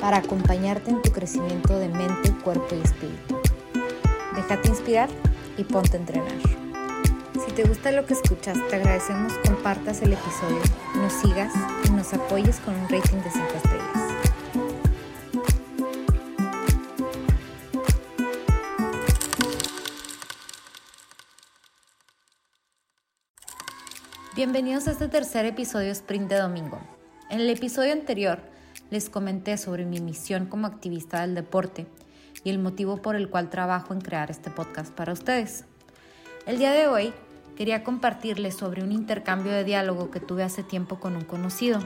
para acompañarte en tu crecimiento de mente, cuerpo y espíritu. Déjate inspirar y ponte a entrenar. Si te gusta lo que escuchas, te agradecemos compartas el episodio, nos sigas y nos apoyes con un rating de 5 estrellas. Bienvenidos a este tercer episodio Sprint de Domingo. En el episodio anterior les comenté sobre mi misión como activista del deporte y el motivo por el cual trabajo en crear este podcast para ustedes. El día de hoy quería compartirles sobre un intercambio de diálogo que tuve hace tiempo con un conocido,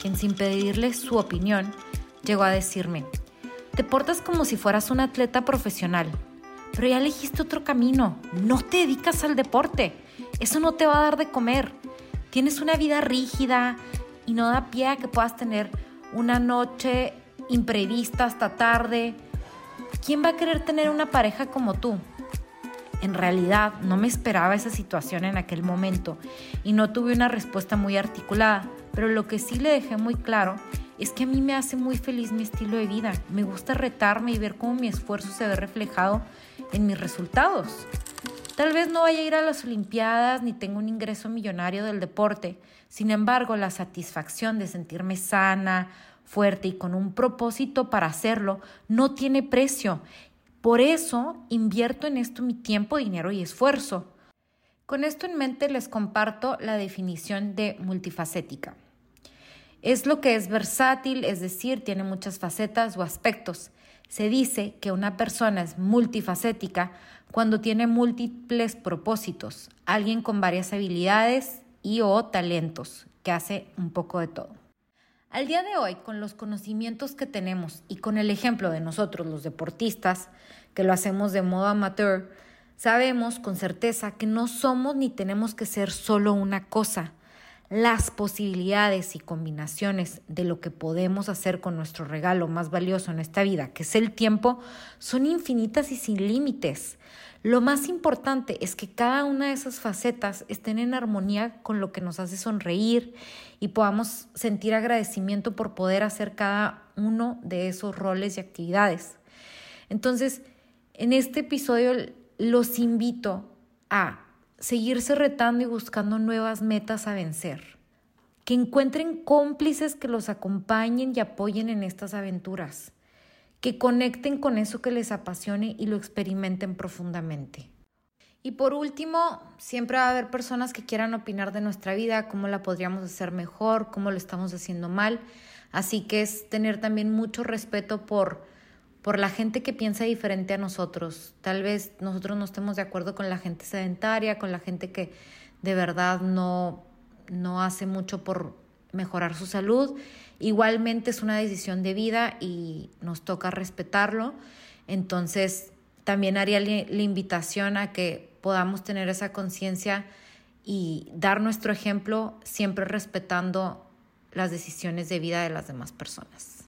quien sin pedirle su opinión llegó a decirme, te portas como si fueras un atleta profesional, pero ya elegiste otro camino, no te dedicas al deporte, eso no te va a dar de comer, tienes una vida rígida y no da pie a que puedas tener una noche imprevista hasta tarde. ¿Quién va a querer tener una pareja como tú? En realidad no me esperaba esa situación en aquel momento y no tuve una respuesta muy articulada, pero lo que sí le dejé muy claro es que a mí me hace muy feliz mi estilo de vida. Me gusta retarme y ver cómo mi esfuerzo se ve reflejado en mis resultados. Tal vez no vaya a ir a las Olimpiadas ni tenga un ingreso millonario del deporte. Sin embargo, la satisfacción de sentirme sana, fuerte y con un propósito para hacerlo no tiene precio. Por eso invierto en esto mi tiempo, dinero y esfuerzo. Con esto en mente les comparto la definición de multifacética. Es lo que es versátil, es decir, tiene muchas facetas o aspectos. Se dice que una persona es multifacética cuando tiene múltiples propósitos, alguien con varias habilidades y o talentos, que hace un poco de todo. Al día de hoy, con los conocimientos que tenemos y con el ejemplo de nosotros los deportistas, que lo hacemos de modo amateur, sabemos con certeza que no somos ni tenemos que ser solo una cosa, las posibilidades y combinaciones de lo que podemos hacer con nuestro regalo más valioso en esta vida, que es el tiempo, son infinitas y sin límites. Lo más importante es que cada una de esas facetas estén en armonía con lo que nos hace sonreír y podamos sentir agradecimiento por poder hacer cada uno de esos roles y actividades. Entonces, en este episodio los invito a seguirse retando y buscando nuevas metas a vencer. Que encuentren cómplices que los acompañen y apoyen en estas aventuras. Que conecten con eso que les apasione y lo experimenten profundamente. Y por último, siempre va a haber personas que quieran opinar de nuestra vida, cómo la podríamos hacer mejor, cómo lo estamos haciendo mal. Así que es tener también mucho respeto por por la gente que piensa diferente a nosotros. Tal vez nosotros no estemos de acuerdo con la gente sedentaria, con la gente que de verdad no, no hace mucho por mejorar su salud. Igualmente es una decisión de vida y nos toca respetarlo. Entonces, también haría la invitación a que podamos tener esa conciencia y dar nuestro ejemplo siempre respetando las decisiones de vida de las demás personas.